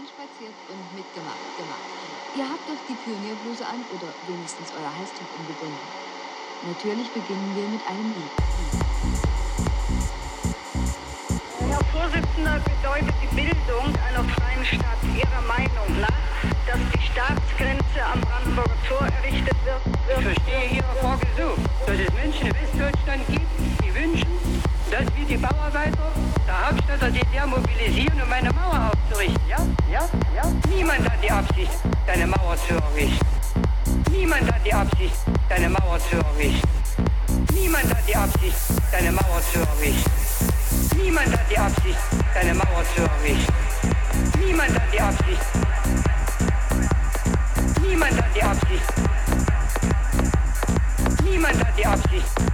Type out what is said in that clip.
reinspaziert und mitgemacht, gemacht. Ihr habt doch die Pionierbluse an oder wenigstens euer Halstuch umgebunden. Natürlich beginnen wir mit einem Lied. Herr Vorsitzender, bedeutet die Bildung einer freien Stadt Ihrer Meinung nach, dass die Staatsgrenze am Brandenburger Tor errichtet wird? Ich verstehe Ihre Frage so, dass es Menschen in Westdeutschland gibt, die wünschen, dass wir die Bauarbeiter der Hauptstadt der DDR mobilisieren, um eine Mauer aufzurichten. Ja? Ja? Ja? Niemand hat die Absicht, eine Mauer zu errichten. Niemand hat die Absicht, eine Mauer zu errichten. Niemand hat die Absicht, eine Mauer zu errichten. Niemand hat die Absicht, eine Mauer zu errichten. Niemand hat die Absicht. Niemand hat die Absicht. Niemand hat die Absicht.